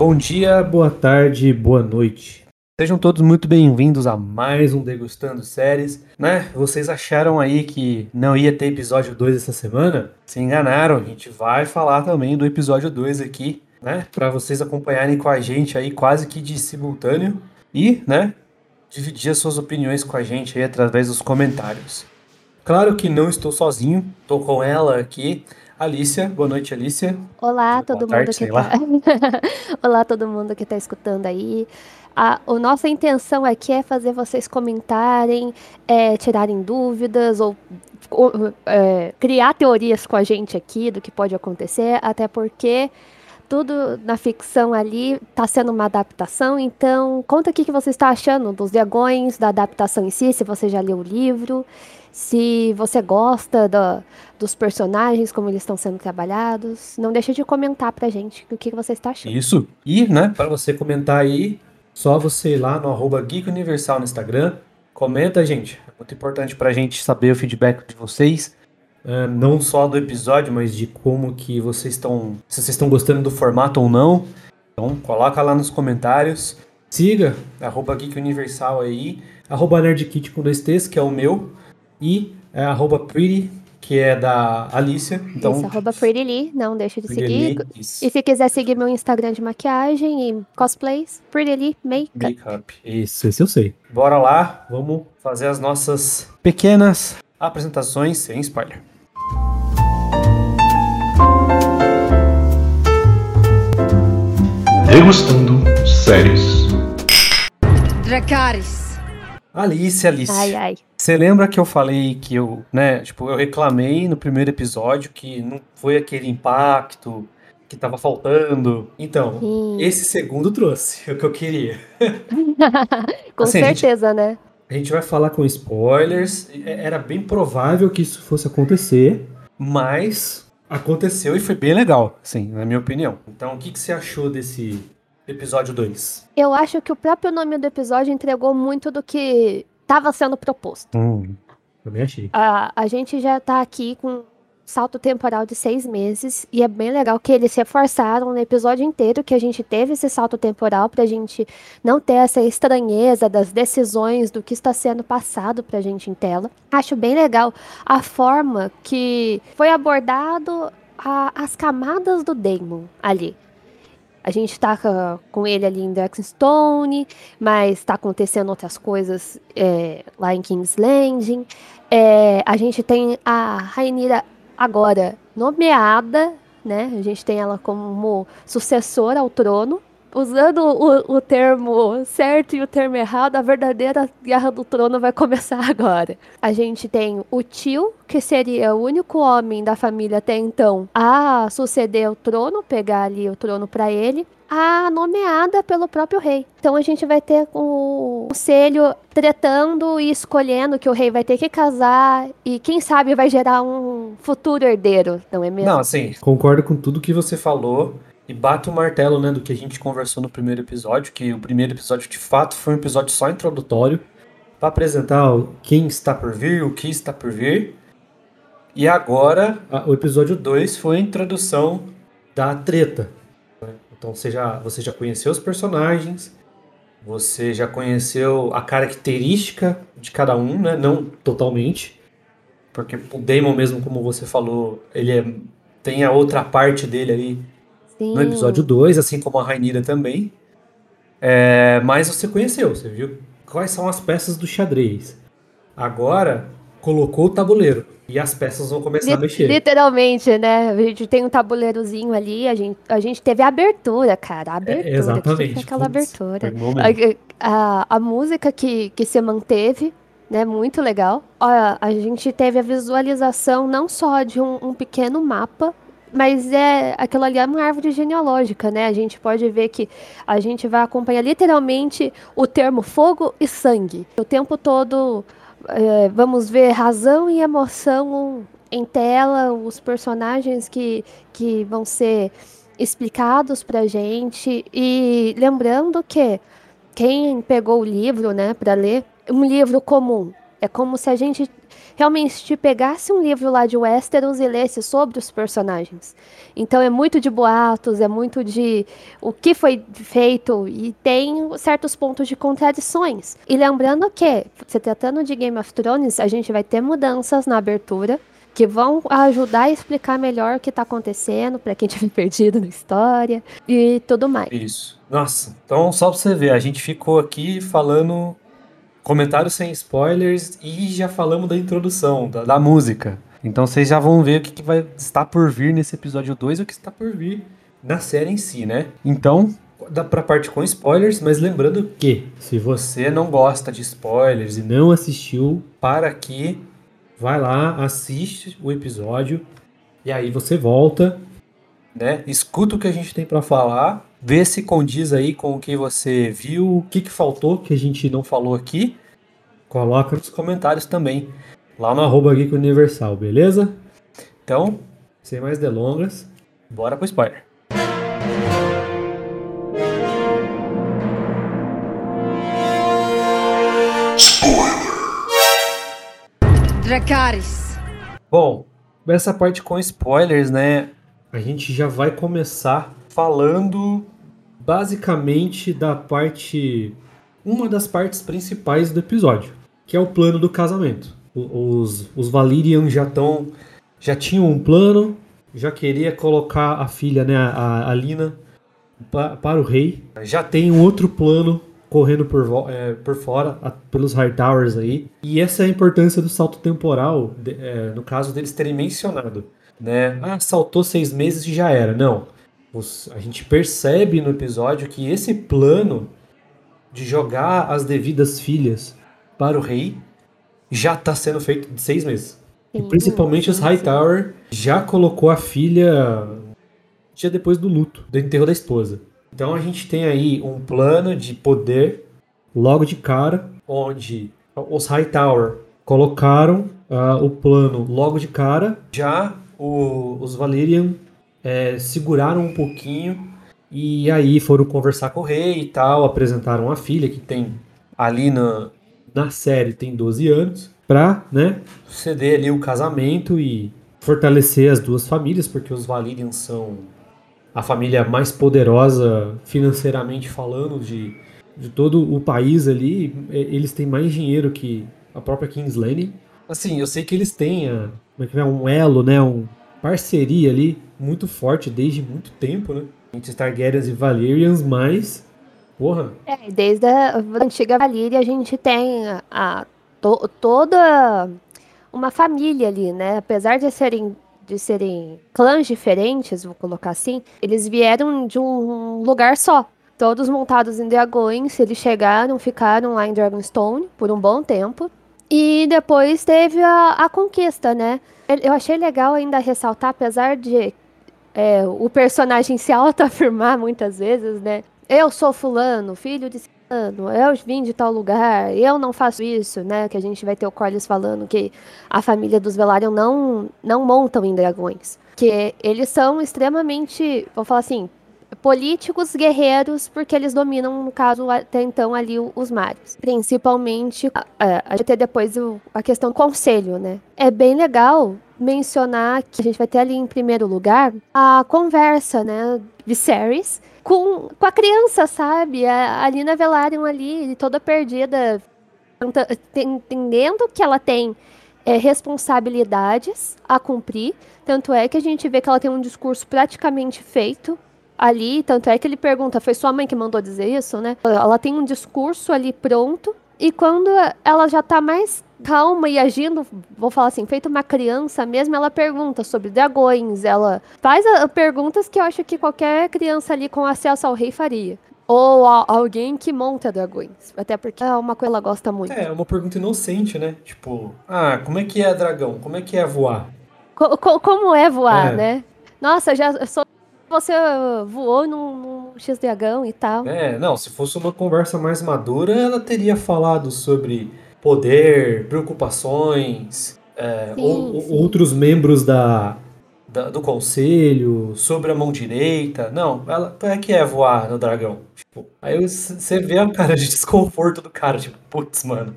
Bom dia, boa tarde, boa noite. Sejam todos muito bem-vindos a mais um Degustando Séries, né? Vocês acharam aí que não ia ter episódio 2 essa semana? Se enganaram, a gente vai falar também do episódio 2 aqui, né? Para vocês acompanharem com a gente aí quase que de simultâneo e, né, dividir as suas opiniões com a gente aí através dos comentários. Claro que não estou sozinho, estou com ela aqui, Alicia. Boa noite, Alicia. Olá, todo Boa mundo tarde, que tá... Olá, todo mundo que está escutando aí. A, a nossa intenção aqui é fazer vocês comentarem, é, tirarem dúvidas ou, ou, é, criar teorias com a gente aqui do que pode acontecer, até porque tudo na ficção ali está sendo uma adaptação, então conta o que, você está achando dos dragões, da adaptação em si, se você já leu o livro, se você gosta do, dos personagens, como eles estão sendo trabalhados. Não deixa de comentar pra gente o que, você está achando. Isso. E, né, para você comentar aí, só você ir lá no arroba Geek Universal no Instagram. Comenta, gente. É muito importante pra gente saber o feedback de vocês. Uh, não só do episódio, mas de como que vocês estão. Se vocês estão gostando do formato ou não. Então, coloca lá nos comentários. Siga arroba Geek Universal aí. Arroba NerdKit com dois T's, que é o meu. E é, arroba Pretty, que é da Alicia. Então, Isso, arroba Pretty Lee, não deixa de Pretty seguir. Lee. E se quiser seguir meu Instagram de maquiagem e cosplays, Pretty Lee Makeup. Makeup. Isso, esse eu sei. Bora lá, vamos fazer as nossas pequenas apresentações sem spoiler. Degustando séries. Dracarys. Alice, Alice. Ai, ai. Você lembra que eu falei que eu, né, tipo, eu reclamei no primeiro episódio que não foi aquele impacto que tava faltando. Então, Sim. esse segundo trouxe o que eu queria. Com Assim, a gente- certeza, né? A gente vai falar com spoilers. É- Era bem provável que isso fosse acontecer, mas aconteceu e foi bem legal, assim, na minha opinião. Então, o que, que você achou desse episódio 2? Eu acho que o próprio nome do episódio entregou muito do que estava sendo proposto. Hum, também achei. A, a gente já tá aqui com salto temporal de seis meses e é bem legal que eles reforçaram no episódio inteiro que a gente teve esse salto temporal pra gente não ter essa estranheza das decisões do que está sendo passado pra gente em tela. Acho bem legal a forma que foi abordado a- as camadas do Damon ali. A gente tá ca- com ele ali em Dragonstone, mas tá acontecendo outras coisas é, lá em King's Landing. É, a gente tem a Rainira agora nomeada, né? A gente tem ela como sucessora ao trono. Usando o, o termo certo e o termo errado, a verdadeira guerra do trono vai começar agora. A gente tem o tio, que seria o único homem da família até então a suceder o trono, pegar ali o trono para ele, a nomeada pelo próprio rei. Então a gente vai ter o conselho tretando e escolhendo que o rei vai ter que casar e quem sabe vai gerar um futuro herdeiro, não é mesmo? Não, assim, concordo com tudo que você falou. E bato o martelo, né, do que a gente conversou no primeiro episódio, que o primeiro episódio de fato foi um episódio só introdutório para apresentar quem está por vir, o que está por vir. E agora, o episódio 2 foi a introdução da treta. Então você já, você já conheceu os personagens, você já conheceu a característica de cada um, né? Não totalmente. Porque o Damon mesmo, como você falou, ele é- tem a outra parte dele ali Sim. no episódio 2, assim como a Rainira também. É, mas você conheceu, você viu quais são as peças do xadrez. Agora, colocou o tabuleiro e as peças vão começar a Li- mexer. Literalmente, né? A gente tem um tabuleirozinho ali, a gente, a gente teve a abertura, cara. A abertura. É, exatamente. aquela Putz, abertura. A, a, a música que, que se manteve, né? Muito legal. Ó, a gente teve a visualização não só de um, um pequeno mapa, mas é aquilo ali é uma árvore genealógica, né? A gente pode ver que a gente vai acompanhar literalmente o termo fogo e sangue. O tempo todo é, vamos ver razão e emoção em tela, os personagens que, que vão ser explicados pra gente. E lembrando que quem pegou o livro, né, para ler, um livro comum. É como se a gente realmente pegasse um livro lá de Westeros e lesse sobre os personagens. Então é muito de boatos, é muito de o que foi feito e tem certos pontos de contradições. E lembrando que, se tratando de Game of Thrones, a gente vai ter mudanças na abertura que vão ajudar a explicar melhor o que está acontecendo para quem tiver perdido na história e tudo mais. Isso. Nossa, então só pra você ver, a gente ficou aqui falando comentários sem spoilers e já falamos da introdução, da, da música. Então vocês já vão ver o que, que vai estar por vir nesse episódio 2 e o que está por vir na série em si, né? Então, dá pra parte com spoilers, mas lembrando que se você não gosta de spoilers e não assistiu, para aqui, vai lá, assiste o episódio e aí você volta, né? Escuta o que a gente tem para falar, vê se condiz aí com o que você viu, o que, que faltou que a gente não falou aqui. Coloca nos comentários também, lá no arroba Geek Universal, beleza? Então, sem mais delongas, bora pro spoiler. Dracarys. Bom, essa parte com spoilers, né? A gente já vai começar falando basicamente da parte. Uma das partes principais do episódio, que é o plano do casamento. Os, os Valyrian já estão. Já tinham um plano, já queria colocar a filha, né, a, a Lina, pa- para o rei. Já tem um outro plano correndo por, é, por fora, a- pelos Hightowers aí. E essa é a importância do salto temporal, de- é, no caso deles terem mencionado. Né? Ah, saltou seis meses e já era. Não. Os- a gente percebe no episódio que esse plano de jogar as devidas filhas para o rei já está sendo feito de seis meses. E Sim, principalmente os Hightower já colocou a filha dia depois do luto, do enterro da esposa. Então a gente tem aí um plano de poder logo de cara, onde os Hightower colocaram ah, o plano logo de cara. Já o- os Valyrian eh, seguraram um pouquinho e aí foram conversar com o rei e tal, apresentaram a filha que tem ali na, na série tem 12 anos, pra, né, ceder ali o casamento e fortalecer as duas famílias, porque os Valyrian são a família mais poderosa financeiramente falando de, de todo o país ali. Eles têm mais dinheiro que a própria King's Landing. Assim, eu sei que eles têm a, é é, um elo, né, um parceria ali muito forte desde muito tempo, né, entre Targaryens e Valyrians, mas porra, É, desde a antiga Valíria a gente tem a, to- toda uma família ali, né? Apesar de serem de serem clãs diferentes, vou colocar assim, eles vieram de um lugar só. Todos montados em dragões, eles chegaram, ficaram lá em Dragonstone por um bom tempo. E depois teve a, a conquista, né? Eu achei legal ainda ressaltar, apesar de é, o personagem se autoafirmar muitas vezes, né? Eu sou fulano, filho de fulano, eu vim de tal lugar, eu não faço isso, né? Que a gente vai ter o Corlys falando que a família dos Velaryon não, não montam em dragões. Que eles são extremamente, vou falar assim, políticos guerreiros, porque eles dominam, no caso, até então ali os mares. Principalmente, a, depois a questão do conselho, né? É bem legal mencionar que a gente vai ter ali em primeiro lugar a conversa, né? Viserys com, com a criança, sabe? A, a Lina Velaryon ali, toda perdida, entendendo que ela tem é, responsabilidades a cumprir. Tanto é que a gente vê que ela tem um discurso praticamente feito ali. Tanto é que ele pergunta: foi sua mãe que mandou dizer isso, né? Ela tem um discurso ali pronto. E quando ela já tá mais calma e agindo, vou falar assim, feito uma criança mesmo, ela pergunta sobre dragões, ela faz ah, perguntas que eu acho que qualquer criança ali com acesso ao rei faria. Ou a- alguém que monta dragões. Até porque é uma coisa que ela gosta muito. é uma pergunta inocente, né? Tipo, ah, como é que é dragão? Como é que é voar? Co- co- como é voar, É. né? Nossa, já sou você voou num, num X-dragão e tal. É, não, se fosse uma conversa mais madura, ela teria falado sobre poder, preocupações, é, Sim, ou- sim. outros membros da, da- do conselho, sobre a mão direita. Não, ela é que é voar no dragão. Tipo, aí você vê a cara de desconforto do cara, tipo, putz, mano.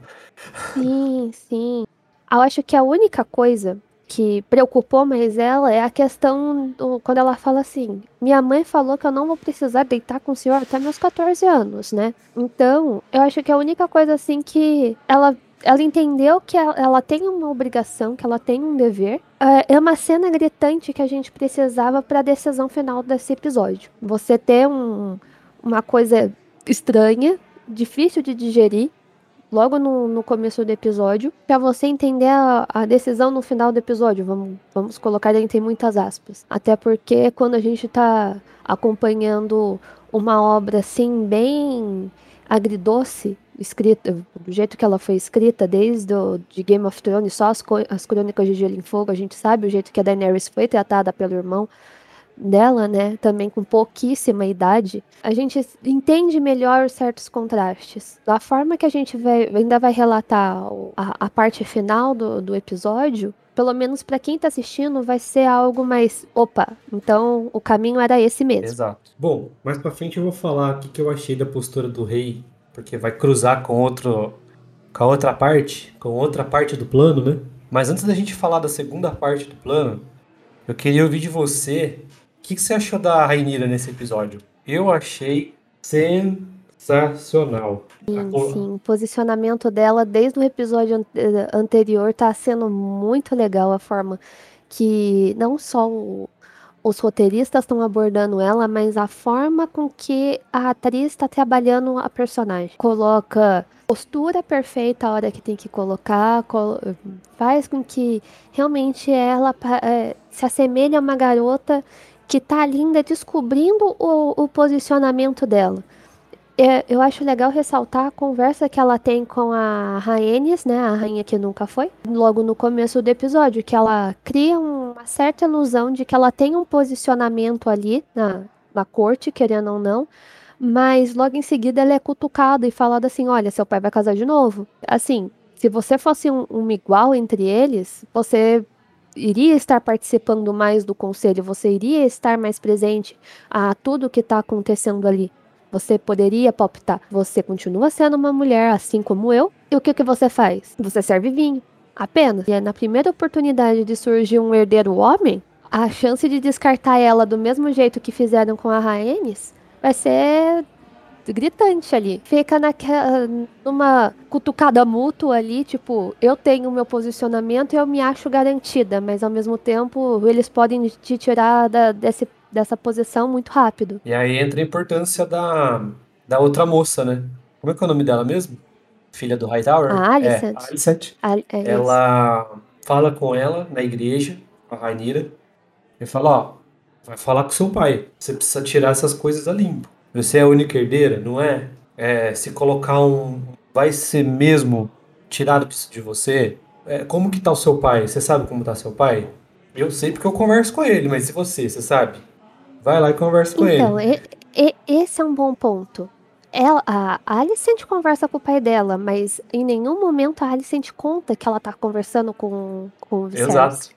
Sim, sim. Eu acho que a única coisa que preocupou mais ela é a questão do, quando ela fala assim: minha mãe falou que eu não vou precisar deitar com o senhor até meus 14 anos, né? Então, eu acho que a única coisa assim que ela ela entendeu que ela, ela, tem uma obrigação, que ela tem um dever. É, é uma cena gritante que a gente precisava para a decisão final desse episódio. Você ter um, uma coisa estranha, difícil de digerir, logo no, no começo do episódio, para você entender a, a, decisão no final do episódio. Vamos, vamos colocar entre muitas aspas. Até porque quando a gente está acompanhando uma obra assim, bem agridoce, escrita, do jeito que ela foi escrita, desde o, de Game of Thrones, só as, as crônicas de Gelo em Fogo, a gente sabe o jeito que a Daenerys foi tratada pelo irmão dela, né, também com pouquíssima idade, a gente entende melhor certos contrastes. Da forma que a gente vai, ainda vai relatar a, a parte final do, do episódio, pelo menos para quem tá assistindo, vai ser algo mais. Opa, então o caminho era esse mesmo. Exato. Bom, mais pra frente eu vou falar o que, que eu achei da postura do rei porque vai cruzar com outro com a outra parte, com outra parte do plano, né? Mas antes da gente falar da segunda parte do plano, eu queria ouvir de você que, que você achou da Rainira nesse episódio. Eu achei sensacional. Sim, sim. O posicionamento dela desde o episódio anterior tá sendo muito legal a forma que não só o, os roteiristas estão abordando ela, mas a forma com que a atriz está trabalhando a personagem. Coloca postura perfeita a hora que tem que colocar, faz com que realmente ela é, se assemelhe a uma garota que está linda descobrindo o, o posicionamento dela. É, eu acho legal ressaltar a conversa que ela tem com a Rhaenys, né, a rainha que nunca foi, logo no começo do episódio, que ela cria uma certa ilusão de que ela tem um posicionamento ali na, na corte, querendo ou não, mas logo em seguida ela é cutucada e falada assim, olha, seu pai vai casar de novo. Assim, se você fosse um, um igual entre eles, você iria estar participando mais do conselho, você iria estar mais presente a tudo que está acontecendo ali. Você poderia palpitar. Você continua sendo uma mulher assim como eu. E o que, que você faz? Você serve vinho. Apenas. E é na primeira oportunidade de surgir um herdeiro homem, a chance de descartar ela do mesmo jeito que fizeram com a Rhaenys vai ser gritante ali. Fica naquela, numa cutucada mútua ali, tipo, eu tenho o meu posicionamento e eu me acho garantida, mas ao mesmo tempo eles podem te tirar da, desse dessa posição muito rápido. E aí entra a importância da, da outra moça, né? Como é que é o nome dela mesmo? Filha do Hightower? A Alicent. É, Alicent. é ela fala com ela na igreja, a Rainira, e fala, ó, vai falar com seu pai. Você precisa tirar essas coisas a limpo. Você é a única herdeira, não é? é se colocar um... Vai ser mesmo tirado de você? É, como que tá o seu pai? Você sabe como tá seu pai? Eu sei porque eu converso com ele, mas e você, você sabe? Vai lá e conversa com então, ele. Então, esse é um bom ponto. Ela, a Alicent conversa com o pai dela, mas em nenhum momento a Alicent conta que ela tá conversando com, com o Viserys. Exato.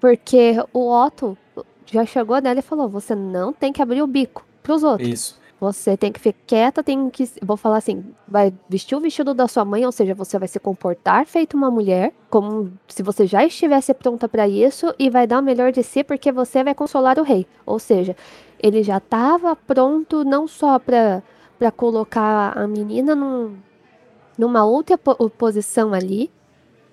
Porque o Otto já chegou nela e falou: você não tem que abrir o bico pros outros. Isso. Você tem que ficar quieta, tem que. Vou falar assim: vai vestir o vestido da sua mãe, ou seja, você vai se comportar feito uma mulher, como se você já estivesse pronta para isso, e vai dar o melhor de si, porque você vai consolar o rei. Ou seja, ele já estava pronto não só para colocar a menina num, numa outra posição ali,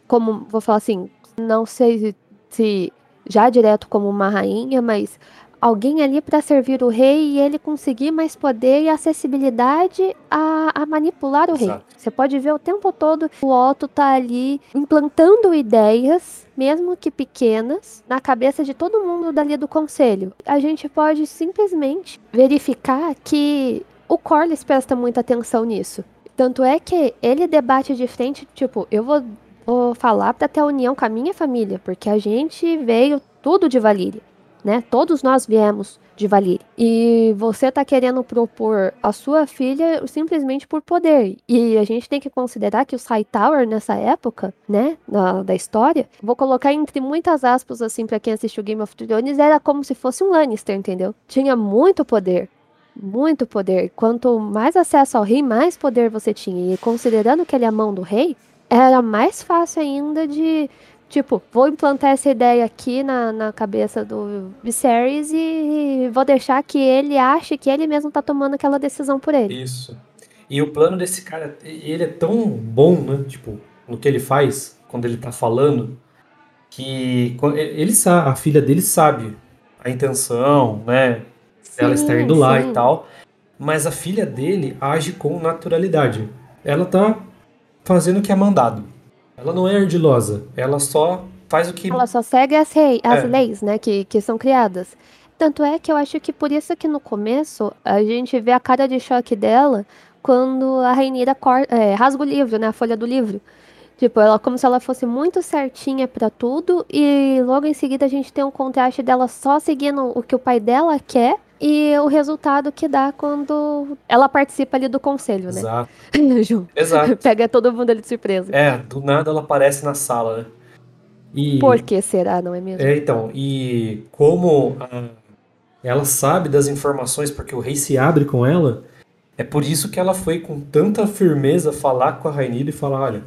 como, vou falar assim, não sei se já direto como uma rainha, mas alguém ali para servir o rei e ele conseguir mais poder e acessibilidade a, a manipular o Exato. rei. Você pode ver o tempo todo o Otto tá ali implantando ideias, mesmo que pequenas, na cabeça de todo mundo dali do conselho. A gente pode simplesmente verificar que o Corlys presta muita atenção nisso. Tanto é que ele debate de frente, tipo, eu vou, vou falar para ter união com a minha família, porque a gente veio tudo de Valíria né? Todos nós viemos de Valir. E você está querendo propor a sua filha simplesmente por poder. E a gente tem que considerar que o Hightower nessa época, né, da, da história, vou colocar entre muitas aspas assim para quem assistiu Game of Thrones, era como se fosse um Lannister, entendeu? Tinha muito poder. Muito poder. Quanto mais acesso ao rei, mais poder você tinha. E considerando que ele é a mão do rei, era mais fácil ainda de, tipo, vou implantar essa ideia aqui na, na cabeça do Viserys e vou deixar que ele ache que ele mesmo tá tomando aquela decisão por ele. Isso. E o plano desse cara, ele é tão bom, né? Tipo, no que ele faz, quando ele tá falando, que ele sabe, a filha dele sabe a intenção, né? Ela estar indo lá sim. e tal. Mas a filha dele age com naturalidade. Ela tá fazendo o que é mandado. Ela não é ardilosa. Ela só faz o que. Ela só segue as, rei, as é. leis, né? Que, que são criadas. Tanto é que eu acho que por isso que no começo a gente vê a cara de choque dela quando a Rainira é, rasga o livro, né? A folha do livro. Tipo, ela como se ela fosse muito certinha para tudo e logo em seguida a gente tem um contraste dela só seguindo o que o pai dela quer e o resultado que dá quando ela participa ali do conselho, né? Exato. Exato. Pega todo mundo ali de surpresa. É, do nada ela aparece na sala, né? E... Por que será, não é mesmo? É, então, e como a... ela sabe das informações porque o rei se abre com ela, é por isso que ela foi com tanta firmeza falar com a Rainira e falar, olha,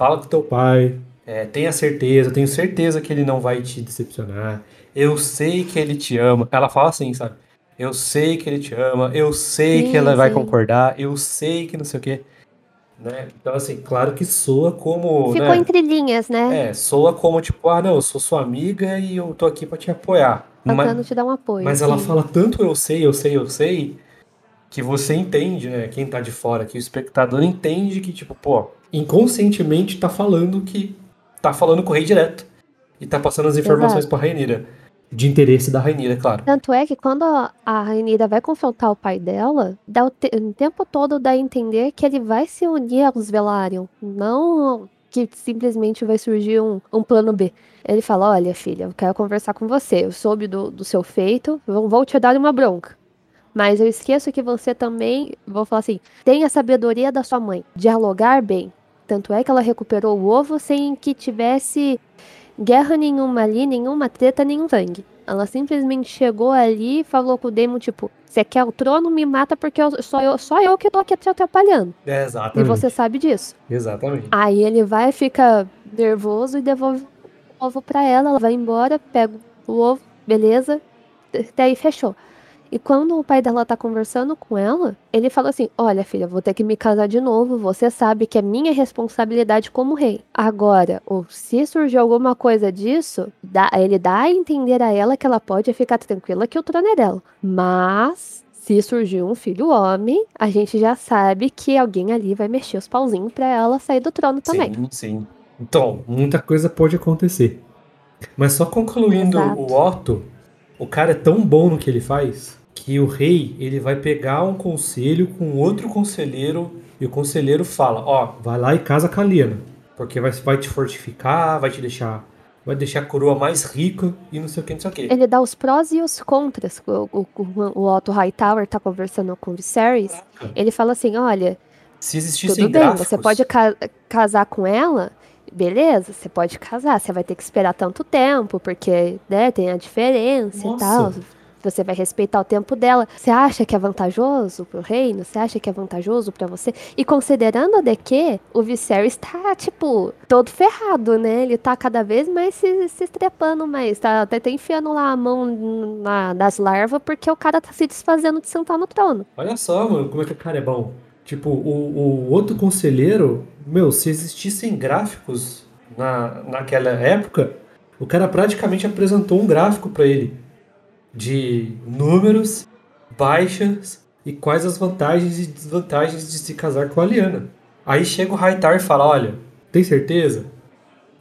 fala com teu pai, é, tenha certeza, tenho certeza que ele não vai te decepcionar. Eu sei que ele te ama. Ela fala assim, sabe? Eu sei que ele te ama, eu sei sim, que ela sim. vai concordar, eu sei que não sei o quê. Né? Então, assim, claro que soa como. Ficou né? entre linhas, né? É, soa como tipo, ah, não, eu sou sua amiga e eu tô aqui pra te apoiar. Tentando te dar um apoio. Mas sim. ela fala tanto eu sei, eu sei, eu sei, que você entende, né? Quem tá de fora, que o espectador entende que, tipo, pô, inconscientemente tá falando que tá falando com o rei direto. E tá passando as informações Exato. pra Rainira. De interesse da Rainira, claro. Tanto é que quando a Rainira vai confrontar o pai dela, dá o, te o tempo todo dá a entender que ele vai se unir aos Velaryon. Não que simplesmente vai surgir um, um plano B. Ele fala: Olha, filha, eu quero conversar com você. Eu soube do, do seu feito, vou te dar uma bronca. Mas eu esqueço que você também, vou falar assim, tem a sabedoria da sua mãe. Dialogar bem. Tanto é que ela recuperou o ovo sem que tivesse guerra nenhuma ali, nenhuma treta, nenhum sangue. Ela simplesmente chegou ali e falou com o Demon, tipo, você quer o trono, me mata porque eu, só, eu, só eu que tô aqui te atrapalhando. É, exatamente. E você sabe disso. Exatamente. Aí ele vai, fica nervoso e devolve o ovo pra ela, ela vai embora, pega o ovo, beleza, até aí fechou. E quando o pai dela tá conversando com ela, ele fala assim: Olha, filha, vou ter que me casar de novo. Você sabe que é minha responsabilidade como rei. Agora, se surgir alguma coisa disso, dá, ele dá a entender a ela que ela pode ficar tranquila que o trono é dela. Mas. Se surgir um filho homem, a gente já sabe que alguém ali vai mexer os pauzinhos para ela sair do trono também. Sim, sim. Então, muita coisa pode acontecer. Mas só concluindo Exato. o Otto, o cara é tão bom no que ele faz que o rei ele vai pegar um conselho com outro conselheiro e o conselheiro fala, ó, vai lá e casa com a Liana, porque vai, vai te fortificar, vai te deixar vai deixar a coroa mais rica e não sei o que, não sei o que. Ele dá os prós e os contras. O, o, o Otto Hightower tá conversando com o Viserys. Ele fala assim, olha, se existissem tudo bem, gráficos... você pode ca casar com ela, beleza, você pode casar, você vai ter que esperar tanto tempo, porque né, tem a diferença Nossa. e tal você vai respeitar o tempo dela. Você acha que é vantajoso pro reino? Você acha que é vantajoso para você? E considerando de que o Viserys tá, tipo, todo ferrado, né? Ele tá cada vez mais se, se estrepando mais. Tá até tá enfiando lá a mão na, das larvas porque o cara tá se desfazendo de sentar no trono. Olha só, mano, como é que o cara é bom. Tipo, o, o outro conselheiro, meu, se existissem gráficos na, naquela época, o cara praticamente apresentou um gráfico para ele de números, baixas e quais as vantagens e desvantagens de se casar com a Liana. Aí chega o Raitar e fala: Olha, tem certeza?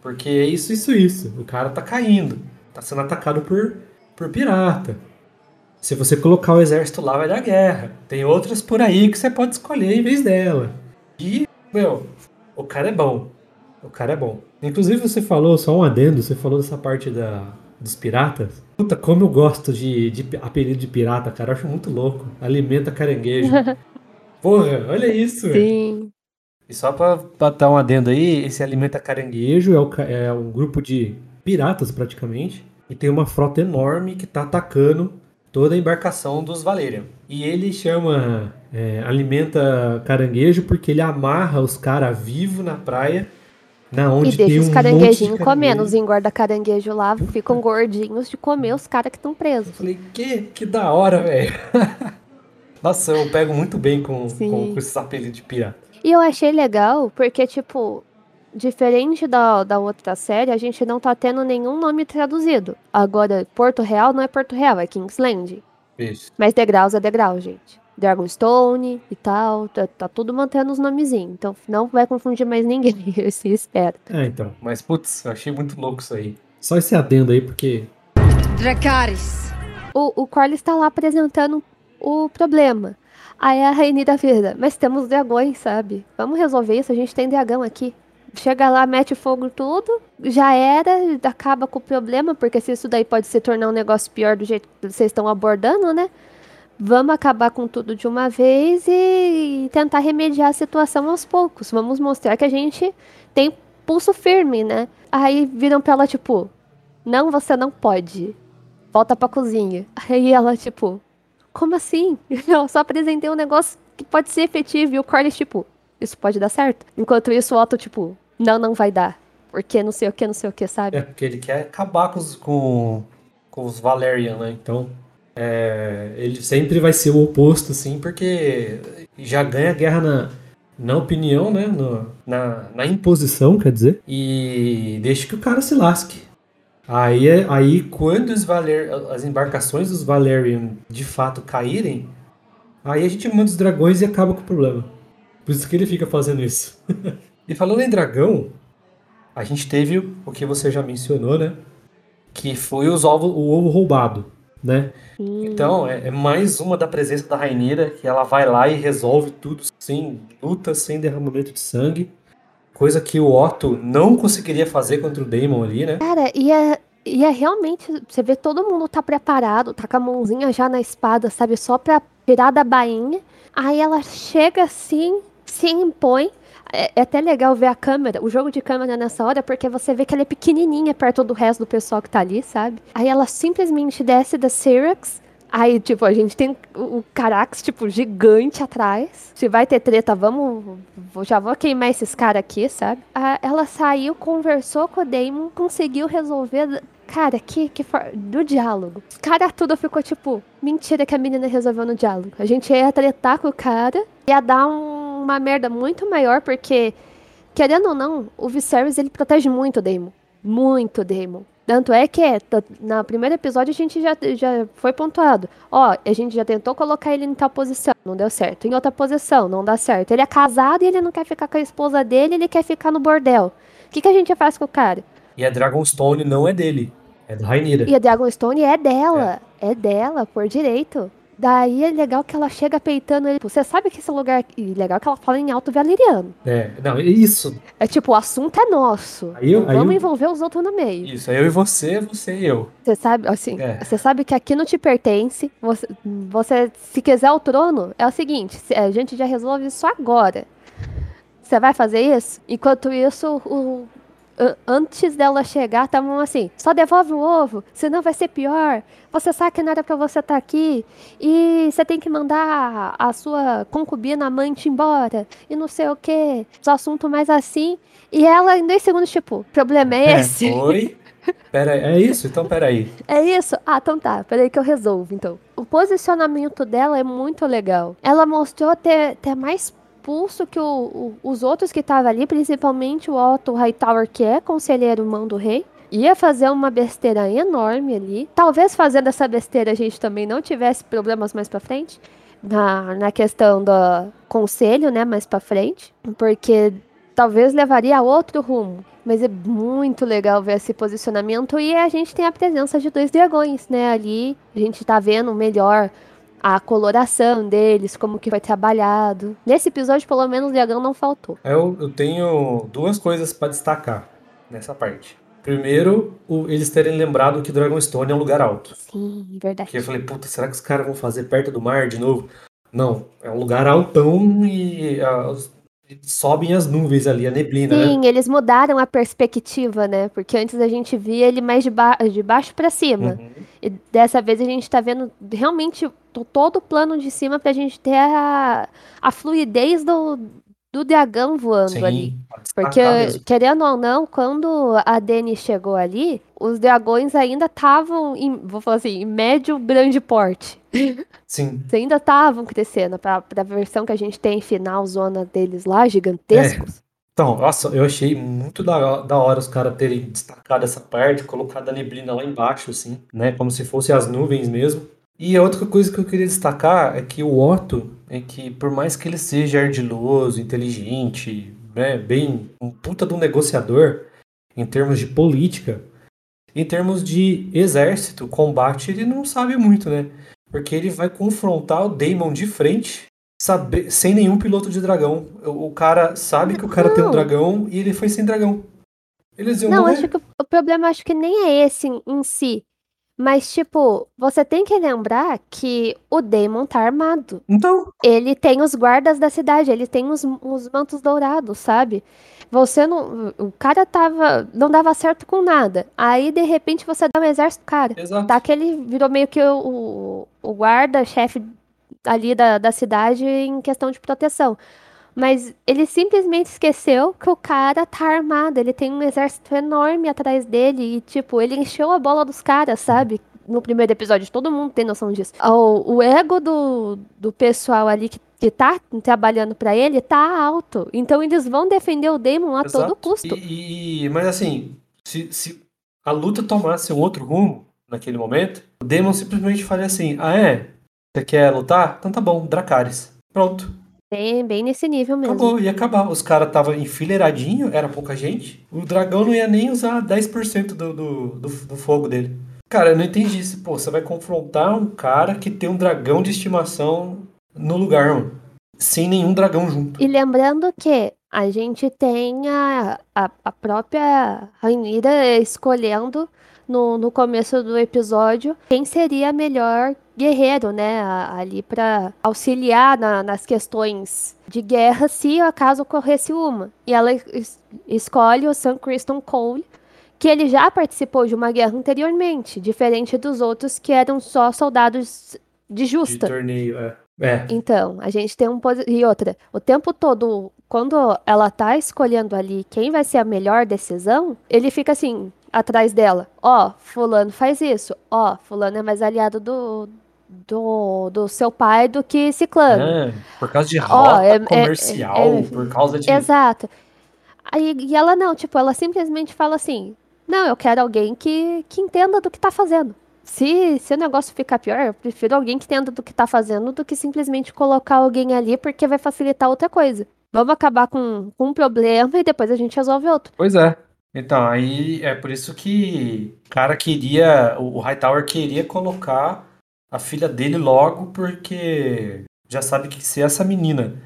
Porque é isso, isso, isso. O cara tá caindo, tá sendo atacado por, por pirata. Se você colocar o exército lá, vai dar guerra. Tem outras por aí que você pode escolher em vez dela. E, meu, o cara é bom. O cara é bom. Inclusive, você falou, só um adendo, você falou dessa parte da, dos piratas. Puta, como eu gosto de, de apelido de pirata, cara. Eu acho muito louco. Alimenta caranguejo. Porra, olha isso. Sim. E só pra, dar um adendo aí, esse Alimenta Caranguejo é, o, é um grupo de piratas, praticamente. E tem uma frota enorme que tá atacando toda a embarcação dos Valerian. E ele chama é, Alimenta Caranguejo porque ele amarra os caras vivos na praia Na onde E deixa tem os um caranguejinhos comendo. Os engorda caranguejo lá ficam gordinhos de comer os caras que estão presos. Eu falei, que, que da hora, velho. Nossa, eu pego muito bem com, Sim. com, com esses apelidos de pirata. E eu achei legal porque, tipo, diferente da, da outra série, a gente não tá tendo nenhum nome traduzido. Agora, Porto Real não é Porto Real, é Kingsland. Isso. Mas degraus é degrau, gente. Dragonstone e tal, tá, tá tudo mantendo os nomezinhos. Então não vai confundir mais ninguém, eu se espero. É, então. Mas, putz, eu achei muito louco isso aí. Só esse adendo aí, porque Dracarys. O, o Corlys tá lá apresentando o problema. Aí a Rainira vira, mas temos dragões, sabe? Vamos resolver isso, a gente tem dragão aqui. Chega lá, mete fogo tudo, já era, acaba com o problema, porque se isso daí pode se tornar um negócio pior do jeito que vocês estão abordando, né? Vamos acabar com tudo de uma vez e tentar remediar a situação aos poucos. Vamos mostrar que a gente tem pulso firme, né? Aí viram pra ela, tipo, não, você não pode. Volta pra cozinha. Aí ela, tipo, como assim? Eu só apresentei um negócio que pode ser efetivo. E o Corlys, tipo, isso pode dar certo. Enquanto isso, o Otto, tipo, não, não vai dar. Porque não sei o que, não sei o que, sabe? É, porque ele quer acabar com os, com, com os Valerian, né? Então, é, ele sempre vai ser o oposto, assim, porque já ganha guerra na, na opinião, né? No- na, na imposição, quer dizer. E deixa que o cara se lasque. Aí, é- aí quando os Valer, as embarcações dos Valerian de fato caírem, aí a gente manda os dragões e acaba com o problema. Por isso que ele fica fazendo isso. e falando em dragão, a gente teve o que você já mencionou, né? Que foi os o ovo roubado, né? Então, é, é mais uma da presença da Rainira, que ela vai lá e resolve tudo sem luta, sem derramamento de sangue. Coisa que o Otto não conseguiria fazer contra o Daemon ali, né? Cara, e é, e é realmente. Você vê todo mundo tá preparado, tá com a mãozinha já na espada, sabe? Só pra tirar da bainha. Aí ela chega assim, se impõe. É, é até legal ver a câmera, o jogo de câmera nessa hora, porque você vê que ela é pequenininha perto do resto do pessoal que tá ali, sabe? Aí ela simplesmente desce da Syrax. Aí, tipo, a gente tem o Carax, tipo, gigante atrás. Se vai ter treta, vamos. Já vou queimar esses caras aqui, sabe? Ah, ela saiu, conversou com o Damon, conseguiu resolver. Cara, que, que for... do diálogo. Os caras tudo ficou tipo, mentira que a menina resolveu no diálogo. A gente ia tretar com o cara, ia dar um- uma merda muito maior, porque, querendo ou não, o Viserys ele protege muito o Daemon. Muito o Daemon. Tanto é que é, t- na primeiro episódio a gente já, já foi pontuado. Ó, a gente já tentou colocar ele em tal posição, não deu certo. Em outra posição, não dá certo. Ele é casado e ele não quer ficar com a esposa dele, ele quer ficar no bordel. O que, que a gente faz com o cara? E a Dragonstone não é dele, é da Rainira. E a Dragonstone é dela. É, dela, por direito. Daí é legal que ela chega peitando ele. Você sabe que esse lugar. E legal que ela fala em alto valeriano. É, não, é isso. É tipo, o assunto é nosso. Aí eu- Não aí vamos eu- envolver os outros no meio. Isso, eu e você, você e eu. Você sabe, assim, É. você sabe que aqui não te pertence. Você, você, se quiser o trono, é o seguinte: se- a gente já resolve isso agora. Você vai fazer isso? Enquanto isso, o, antes dela chegar, estavam assim: só devolve o ovo, senão vai ser pior. Você sabe que não era pra você estar aqui. E você tem que mandar a sua concubina amante embora. E não sei o quê. Os assuntos mais assim. E ela, em dois segundos, tipo: problema é esse. Oi? Pera é isso? Então peraí. É isso? Ah, então tá. Peraí que eu resolvo, então. O posicionamento dela é muito legal. Ela mostrou ter, ter mais pulso que o- o- os outros que estavam ali, principalmente o Otto Hightower, que é conselheiro mão do rei. Ia fazer uma besteira enorme ali. Talvez fazendo essa besteira a gente também não tivesse problemas mais pra frente. Na, na questão do conselho, né, mais pra frente. Porque talvez levaria a outro rumo. Mas é muito legal ver esse posicionamento e a gente tem a presença de dois dragões, né? Ali a gente tá vendo melhor a coloração deles, como que foi trabalhado. Nesse episódio, pelo menos, o dragão não faltou. Eu, eu tenho duas coisas pra destacar nessa parte. Primeiro, o- eles terem lembrado que Dragonstone é um lugar alto. Sim, verdade. Que eu falei, puta, será que os caras vão fazer perto do mar de novo? Não, é um lugar altão e ah, os- sobem as nuvens ali, a neblina, né? Sim, eles mudaram a perspectiva, né? Porque antes a gente via ele mais de, ba de baixo pra cima. Uhum. E dessa vez a gente tá vendo realmente todo o plano de cima pra gente ter a, a fluidez do, do dragão voando ali. Sim, destacar Porque, querendo ou não, quando a Dani chegou ali, os dragões ainda estavam, em, vou falar assim, em médio, grande porte. Sim. Eles ainda estavam crescendo pra, pra versão que a gente tem final, zona deles lá, gigantescos. Então, nossa, eu achei muito da, da hora os caras terem destacado essa parte, colocado a neblina lá embaixo, assim, né? Como se fossem as nuvens mesmo. E a outra coisa que eu queria destacar é que o Otto, é que por mais que ele seja ardiloso, inteligente, né, bem um puta de um negociador em termos de política, em termos de exército, combate, ele não sabe muito, né? Porque ele vai confrontar o Daemon de frente, sabe, sem nenhum piloto de dragão. O, o cara sabe que o cara tem um Não. dragão e ele foi sem dragão. Eles iam Não, morrer. acho que o, problema acho que nem é esse em si. Mas, tipo, você tem que lembrar que o Daemon tá armado. Então, Ele tem os guardas da cidade, ele tem os, os mantos dourados, sabe? Você não. O cara tava. Não dava certo com nada. Aí, de repente, você dá um exército, cara. exato. Tá que ele virou meio que o, o, guarda-chefe ali da, da cidade em questão de proteção. Mas ele simplesmente esqueceu que o cara tá armado. Ele tem um exército enorme atrás dele. E, tipo, ele encheu a bola dos caras, sabe? No primeiro episódio, todo mundo tem noção disso. O, o ego do, do pessoal ali que, que tá trabalhando pra ele tá alto. Então eles vão defender o Damon a todo Exato. custo. E, e- mas assim, se, se a luta tomasse um outro rumo naquele momento, o Demon simplesmente faria assim: Ah, é? Você quer lutar? Então tá bom, Dracarys. Pronto, Bem, bem nesse nível mesmo. acabou, ia acabar. Os caras estavam enfileiradinho, era pouca gente. O dragão não ia nem usar 10% do, do, do, do fogo dele. Cara, eu não entendi isso. Pô, você vai confrontar um cara que tem um dragão de estimação no lugar, mano. Sem nenhum dragão junto. E lembrando que a gente tem a, a, a própria Rainira escolhendo no, no começo do episódio quem seria melhor guerreiro, né? a- Ali pra auxiliar na- nas questões de guerra se acaso ocorresse uma. E ela es- escolhe o Sam Criston Cole, que ele já participou de uma guerra anteriormente, diferente dos outros que eram só soldados de De justa. torneio, é. É, Então, a gente tem um e outra, o tempo todo, quando ela tá escolhendo ali quem vai ser a melhor decisão, ele fica assim, atrás dela. Ó, fulano faz isso. Ó, fulano é mais aliado do do, do seu pai do que ciclano. É, por causa de rota é- é- comercial, é- por causa de. Exato. Aí, e ela não, tipo, ela simplesmente fala assim: Não, eu quero alguém que, que entenda do que tá fazendo. Se, se o negócio ficar pior, eu prefiro alguém que entenda do que tá fazendo do que simplesmente colocar alguém ali porque vai facilitar outra coisa. Vamos acabar com, com um problema e depois a gente resolve outro. Pois é. Então, aí é por isso que o cara queria, o Hightower queria colocar a filha dele logo, porque já sabe que se essa menina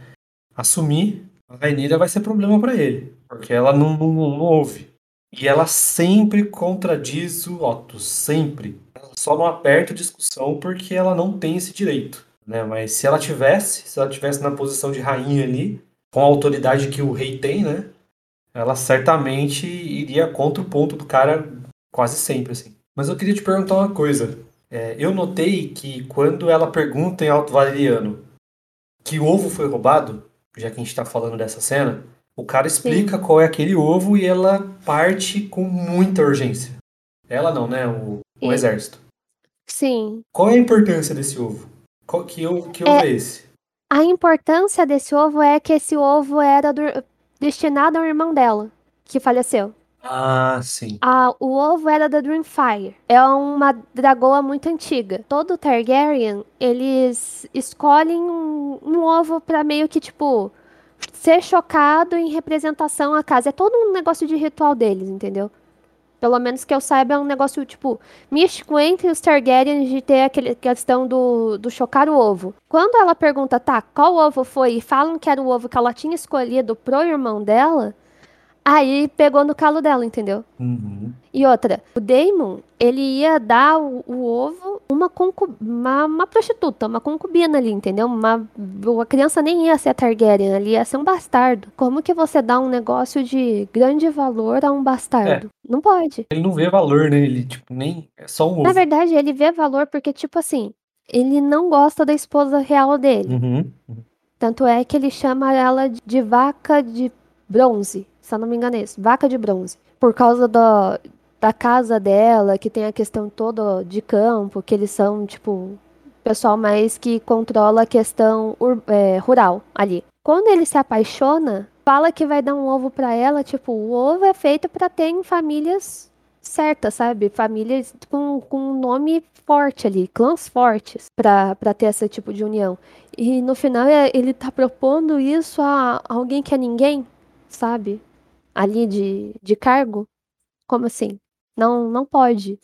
assumir, a Rhaenyra vai ser problema pra ele, porque ela não, não, não ouve. E ela sempre contradiz o Otto, sempre. Ela só não aperta discussão porque ela não tem esse direito, né? Mas se ela tivesse, se ela tivesse na posição de rainha ali, com a autoridade que o rei tem, né? Ela certamente iria contra o ponto do cara quase sempre, assim. Mas eu queria te perguntar uma coisa. É, eu notei que quando ela pergunta em Alto Valeriano que o ovo foi roubado, já que a gente tá falando dessa cena, o cara explica qual é aquele ovo e ela parte com muita urgência. Ela não, né? O, o exército. Sim. Qual é a importância desse ovo? Qual, que ovo, que ovo é esse? A importância desse ovo é que esse ovo era do- destinado ao irmão dela, que faleceu. Ah, sim. Ah, o ovo era da Dreamfire. É uma dragoa muito antiga. Todo Targaryen, eles escolhem um, um ovo pra meio que, tipo, ser chocado em representação à casa. É todo um negócio de ritual deles, entendeu? Pelo menos que eu saiba, é um negócio, tipo, místico entre os Targaryens de ter aquela questão do, do chocar o ovo. Quando ela pergunta, tá, qual ovo foi? E falam que era o ovo que ela tinha escolhido pro irmão dela, aí pegou no calo dela, entendeu? Uhum. E outra, o Daemon, ele ia dar o, o ovo uma, concu uma, uma prostituta, uma concubina ali, entendeu? Uma, a criança nem ia ser Targaryen, ali ia ser um bastardo. Como que você dá um negócio de grande valor a um bastardo? Não pode. Ele não vê valor, né? Ele, tipo, nem. É só um ovo. Na verdade, ele vê valor porque, tipo assim, ele não gosta da esposa real dele. Uhum. Tanto é que ele chama ela de vaca de bronze, se eu não me engano é isso, vaca de bronze. Por causa do, da casa dela, que tem a questão toda de campo, que eles são, tipo, pessoal mais que controla a questão é, rural ali. Quando ele se apaixona, fala que vai dar um ovo para ela, tipo, o ovo é feito para ter em famílias certas, sabe? Famílias com, com um nome forte ali, clãs fortes, para ter esse tipo de união. E no final é, ele tá propondo isso a alguém que é ninguém, sabe? Ali de, de cargo. Como assim? Não, não pode.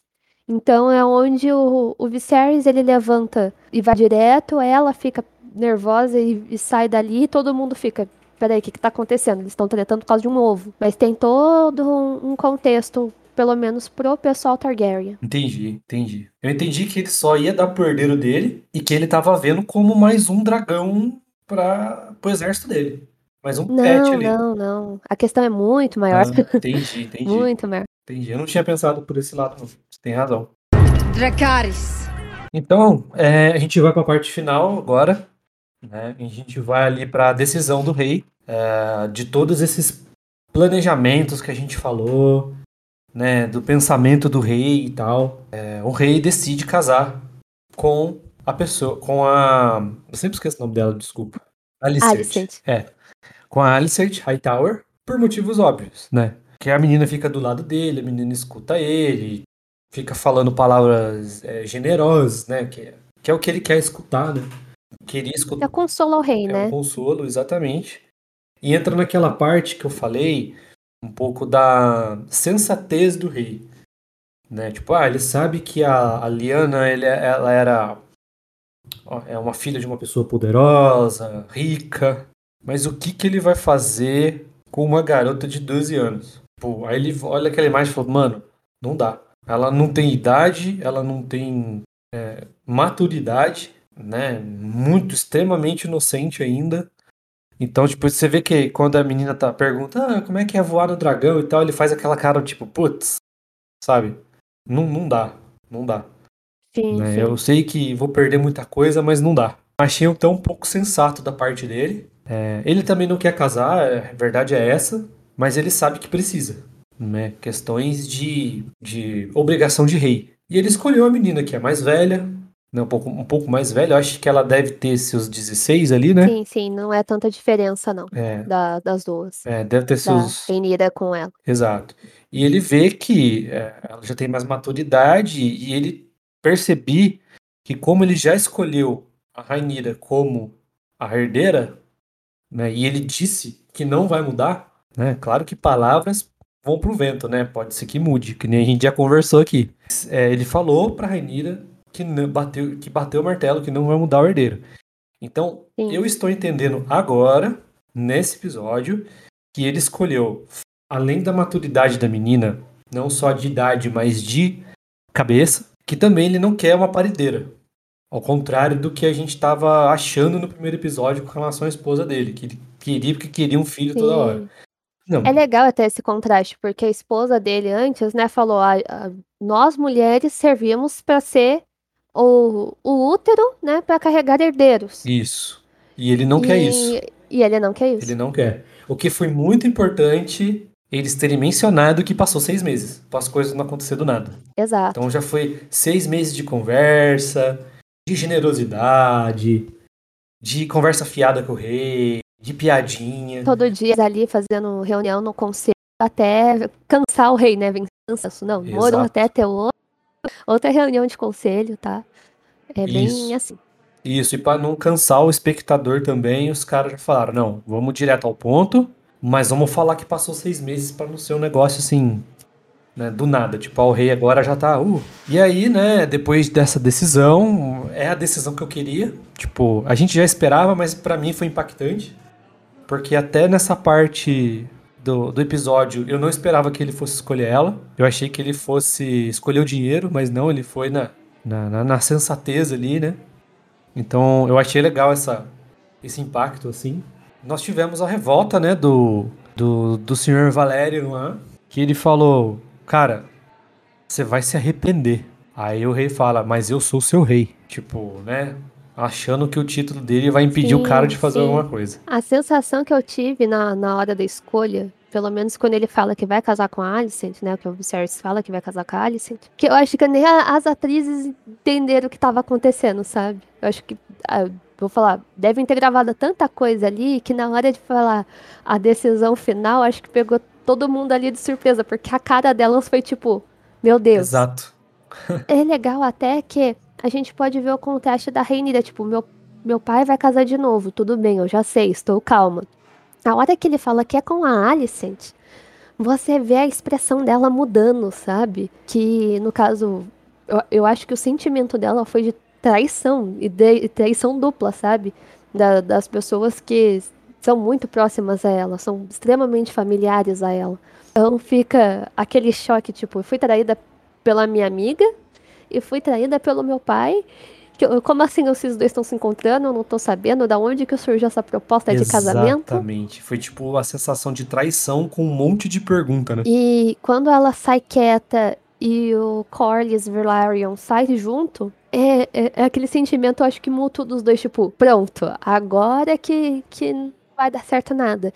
Então é onde o, o Viserys ele levanta e vai direto, ela fica nervosa e, e sai dali e todo mundo fica. Peraí, o que, que tá acontecendo? Eles estão tretando por causa de um ovo. Mas tem todo um, um contexto pelo menos pro pessoal Targaryen. Entendi, entendi. Eu entendi que ele só ia dar pro herdeiro dele e que ele tava vendo como mais um dragão para pro exército dele. Mais um não, pet ali. Não, não, A questão é muito maior. Ah, entendi, entendi. muito maior. Entendi. Eu não tinha pensado por esse lado, não. Você tem razão. Dracarys. Então, é, a gente vai para a parte final agora. Né? A gente vai ali para a decisão do rei é, de todos esses planejamentos que a gente falou, né, do pensamento do rei e tal. É, o rei decide casar com a pessoa, com a. Eu sempre esqueço o nome dela, desculpa. Alicent. Alicent. É. Com a Alicent Hightower, por motivos óbvios, né? Que a menina fica do lado dele, a menina escuta ele, fica falando palavras é, generosas, né? Que, é, que é o que ele quer escutar, né? Queria escutar. É consolo ao rei, é né? É um consolo, exatamente. E entra naquela parte que eu falei um pouco da sensatez do rei. Né? Tipo, ah, ele sabe que a, a Liana ele, é, ela era ó, é uma filha de uma pessoa poderosa, rica, mas o que, que ele vai fazer com uma garota de 12 anos? Pô, aí ele olha aquela imagem e fala, mano, não dá. Ela não tem idade, ela não tem é, maturidade, né? Muito, extremamente inocente ainda. Então, tipo, você vê que quando a menina tá pergunta, ah, como é que é voar no dragão e tal, ele faz aquela cara tipo, putz, sabe? Não, não dá, não dá. Sim, né? sim. Eu sei que vou perder muita coisa, mas não dá. Achei até um pouco sensato da parte dele. É, ele também não quer casar, a verdade é essa, mas ele sabe que precisa. Né? Questões de, de obrigação de rei. E ele escolheu a menina que é mais velha, né, um, pouco, um pouco mais velha. Eu acho que ela deve ter seus 16 ali, né? Sim, sim, não é tanta diferença, não. É. Da, das duas. É, deve ter Da seus. Rhaenyra com ela. Exato. E ele vê que é, ela já tem mais maturidade e ele percebi que como ele já escolheu a Rainira como a herdeira, né, e ele disse que não vai mudar, né? Claro que palavras vão pro vento, né? Pode ser que mude, que nem a gente já conversou aqui. É, ele falou para Rainira que bateu, que bateu o martelo, que não vai mudar o herdeiro. Então, Sim. eu estou entendendo agora, nesse episódio, que ele escolheu, além da maturidade da menina, não só de idade, mas de cabeça, que também ele não quer uma paredeira. Ao contrário do que a gente estava achando no primeiro episódio com relação à esposa dele, que ele queria porque queria um filho toda Sim. hora. Não, É legal até esse contraste, porque a esposa dele antes, né, falou: "Ah, ah, nós mulheres servimos para ser o, o útero, né, para carregar herdeiros. isso. E ele não quer E- isso. E ele não quer isso. Ele não quer. O que foi muito importante eles terem mencionado que passou seis meses, para as coisas não acontecer do nada. Exato. Então já foi seis meses de conversa, de generosidade, de conversa fiada com o rei, de piadinha. Todo dia ali fazendo reunião no conselho até cansar o rei, né? Vem cansaço. Não, Exato. até ter outra, outra reunião de conselho, tá? É bem Isso. assim. Isso, e para não cansar o espectador também, os caras já falaram: não, vamos direto ao ponto, mas vamos falar que passou seis meses para não ser um negócio assim, né, do nada. Tipo, ah, o rei agora já tá. Uh. E aí, né, depois dessa decisão, é a decisão que eu queria. Tipo, a gente já esperava, mas para mim foi impactante. Porque até nessa parte do, do episódio, eu não esperava que ele fosse escolher ela. Eu achei que ele fosse escolher o dinheiro, mas não, ele foi na, na, na, na sensatez ali, né? Então eu achei legal essa, esse impacto, assim. Nós tivemos a revolta, né, do, do, do senhor Valério que ele falou, cara, você vai se arrepender. Aí o rei fala, mas eu sou seu rei. Tipo, né? achando que o título dele vai impedir Sim, o cara de fazer sim. alguma coisa. A sensação que eu tive na, na hora da escolha, pelo menos quando ele fala que vai casar com a Alicent, né? Que o Viserys fala que vai casar com a Alicent, que eu acho que nem a- as atrizes entenderam o que estava acontecendo, sabe? Eu acho que, ah, vou falar, devem ter gravado tanta coisa ali que na hora de falar a decisão final, acho que pegou todo mundo ali de surpresa, porque a cara delas foi tipo, meu Deus. Exato. É legal até que a gente pode ver o contraste da Rainira, tipo, meu, meu pai vai casar de novo, tudo bem, eu já sei, estou calma. A hora que ele fala que é com a Alicent, você vê a expressão dela mudando, sabe? Que, no caso, eu, eu acho que o sentimento dela foi de traição, e de, traição dupla, sabe? Da- das pessoas que são muito próximas a ela, são extremamente familiares a ela. Então fica aquele choque, tipo, eu fui traída pela minha amiga e fui traída pelo meu pai. Que Como assim esses dois estão se encontrando? Eu não tô sabendo da onde que surgiu essa proposta de casamento. Exatamente. Foi tipo a sensação de traição com um monte de pergunta, né? E quando ela sai quieta e o Corlys Velaryon sai junto, é, é, é aquele sentimento, eu acho que mútuo dos dois, tipo, pronto, agora que, que vai dar certo nada.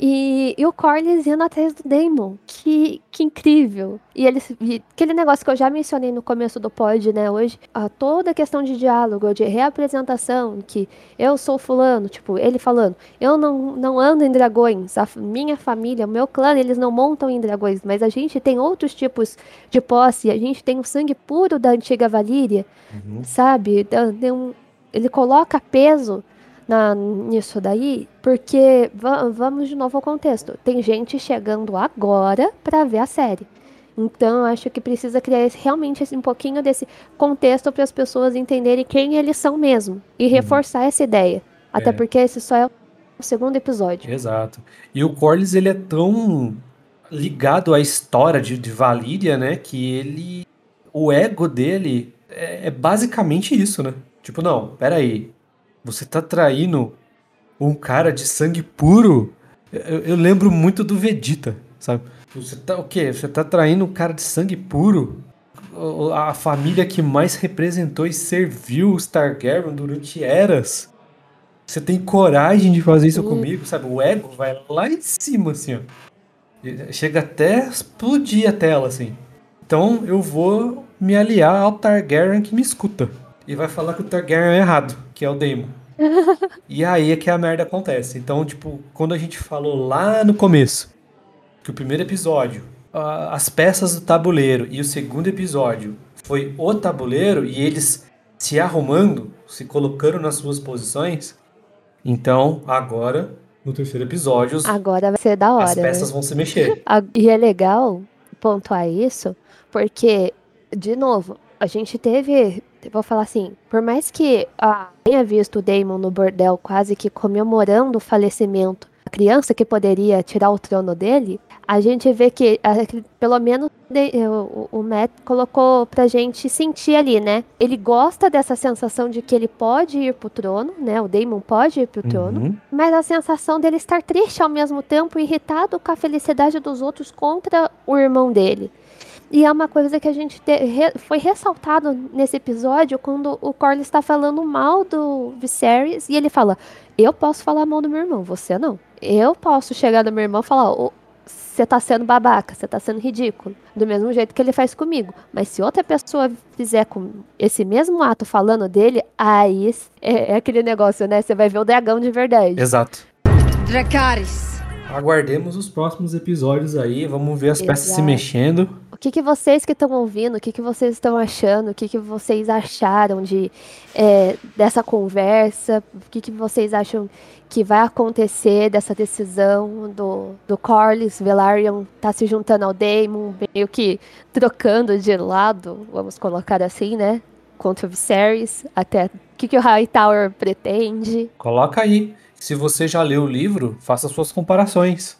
E, e o Corlys indo atrás do Daemon. Que, que incrível. E ele, e aquele negócio que eu já mencionei no começo do pod, né, hoje, a toda a questão de diálogo, de reapresentação, que eu sou fulano, tipo, ele falando, eu não, não ando em dragões, a minha família, o meu clã, eles não montam em dragões, mas a gente tem outros tipos de posse, a gente tem o sangue puro da antiga Valíria, sabe? Então, tem um- ele coloca peso na, nisso daí, porque va- vamos de novo ao contexto. Tem gente chegando agora pra ver a série. Então, eu acho que precisa criar esse- realmente esse- um pouquinho desse contexto para as pessoas entenderem quem eles são mesmo e reforçar essa ideia. Até É. porque esse só é o segundo episódio. Exato. E o Corlys, ele é tão ligado à história de, de Valíria, né? Que ele. O ego dele é, é basicamente isso, né? Tipo, não, peraí. Você tá traindo um cara de sangue puro? Eu, eu lembro muito do Vegeta, sabe? Você tá o quê? Você tá traindo um cara de sangue puro? O- A família que mais representou e serviu os Targaryen durante eras. Você tem coragem de fazer isso comigo, sabe? O ego vai lá em cima, assim, ó. E Chega até explodir a tela, assim. Então eu vou me aliar ao Targaryen que me escuta. E vai falar que o Targaryen é errado, que é o Daemon. e aí é que a merda acontece. Então, tipo, quando a gente falou lá no começo que o primeiro episódio, as peças do tabuleiro e o segundo episódio foi o tabuleiro e eles se arrumando, se colocando nas suas posições, então agora no terceiro episódio Agora vai ser da hora. as né? peças vão se mexer. E é legal pontuar isso, porque, de novo, a gente teve. Vou falar assim, por mais que ah, tenha visto o Damon no bordel quase que comemorando o falecimento da criança que poderia tirar o trono dele, a gente vê que, pelo menos o, o Matt colocou pra gente sentir ali, né? Ele gosta dessa sensação de que ele pode ir pro trono, né? O Damon pode ir pro trono. Uhum. Mas a sensação dele estar triste ao mesmo tempo, irritado com a felicidade dos outros contra o irmão dele. E é uma coisa que a gente te- re- foi ressaltado nesse episódio quando o Corlys está falando mal do Viserys e ele fala: Eu posso falar mal do meu irmão, você não. Eu posso chegar no meu irmão e falar: "Ô, Você tá sendo babaca, você tá sendo ridículo. Do mesmo jeito que ele faz comigo. Mas se outra pessoa fizer com esse mesmo ato falando dele, aí é, é aquele negócio, né? Você vai ver o dragão de verdade. Exato. Dracarys. Aguardemos os próximos episódios aí, vamos ver as peças se Exato. mexendo. O que, que vocês que estão ouvindo, o que, que vocês estão achando, o que, que vocês acharam de é, dessa conversa, o que, que vocês acham que vai acontecer dessa decisão do, do Corlys Velaryon tá se juntando ao Daemon, meio que trocando de lado, vamos colocar assim, né? Contra o Viserys, até o que, que o Hightower pretende. Coloca aí. Se você já leu o livro, faça suas comparações.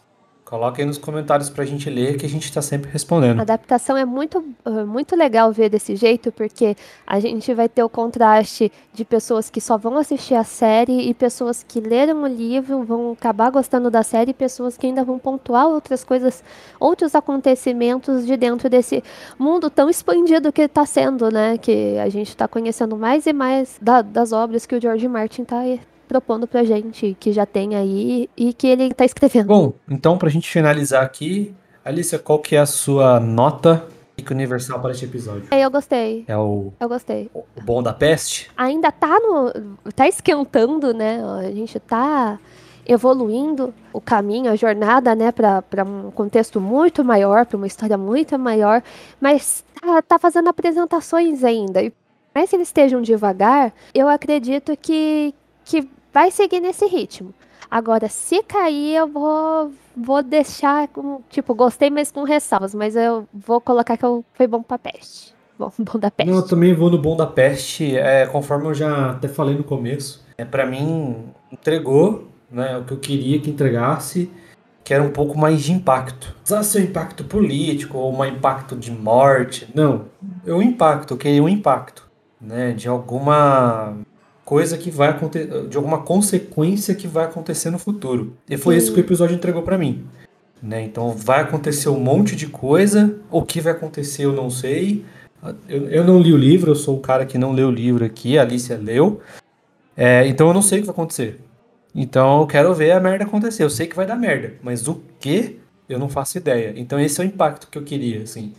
Coloca aí nos comentários pra gente ler que a gente tá sempre respondendo. A adaptação é muito, uh, muito legal ver desse jeito, porque a gente vai ter o contraste de pessoas que só vão assistir a série e pessoas que leram o livro vão acabar gostando da série e pessoas que ainda vão pontuar outras coisas, outros acontecimentos de dentro desse mundo tão expandido que está sendo, né? Que a gente está conhecendo mais e mais da, das obras que o George Martin está propondo pra gente, que já tem aí e que ele tá escrevendo. Bom, então pra gente finalizar aqui, Alicia, qual que é a sua nota universal para este episódio? É, eu gostei. É o, eu gostei. o bom da peste? Ainda tá no. tá esquentando, né? A gente tá evoluindo o caminho, a jornada, né, para um contexto muito maior, para uma história muito maior, mas tá, tá fazendo apresentações ainda. E mais que eles estejam devagar, eu acredito que, que vai seguir nesse ritmo. Agora, se cair, eu vou, vou deixar com, tipo, gostei, mas com ressalvas, mas eu vou colocar que eu, foi bom pra peste. Bom, bom da peste. Não, eu também vou no bom da peste, é, conforme eu já até falei no começo. É, para mim, entregou né, o que eu queria que entregasse, que era um pouco mais de impacto. Ser um impacto político ou um impacto de morte. Não, é um impacto, eu queria um impacto. Né, de alguma coisa que vai acontecer, de alguma consequência que vai acontecer no futuro. E foi isso que o episódio entregou para mim. Né? Então vai acontecer um monte de coisa, o que vai acontecer eu não sei. Eu, eu não li o livro, eu sou o cara que não leu o livro aqui, a Alicia leu. É, então eu não sei o que vai acontecer. Então eu quero ver a merda acontecer. Eu sei que vai dar merda, mas o que eu não faço ideia. Então esse é o impacto que eu queria, assim.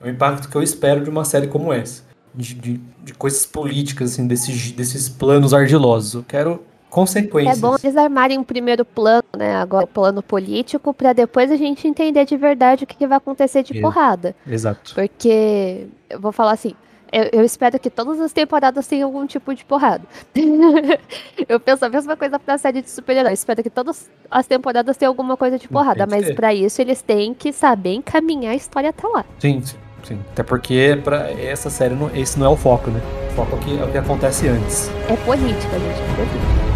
É o impacto que eu espero de uma série como essa de, de, de coisas políticas, assim, desses, desses planos ardilosos. Eu quero consequências. É bom eles armarem um primeiro plano, né? Agora o plano político, para depois a gente entender de verdade o que, que vai acontecer de porrada. Exato. Porque, eu vou falar assim, eu, eu, espero que todas as temporadas tenham algum tipo de porrada. eu penso a mesma coisa pra série de super-heróis. Espero que todas as temporadas tenham alguma coisa de porrada. Mas para isso eles têm que saber encaminhar a história até lá. Sim, sim. Sim. Até porque para essa série não, esse não é o foco, né? O foco é o que, é o que acontece antes. É política, gente. É política.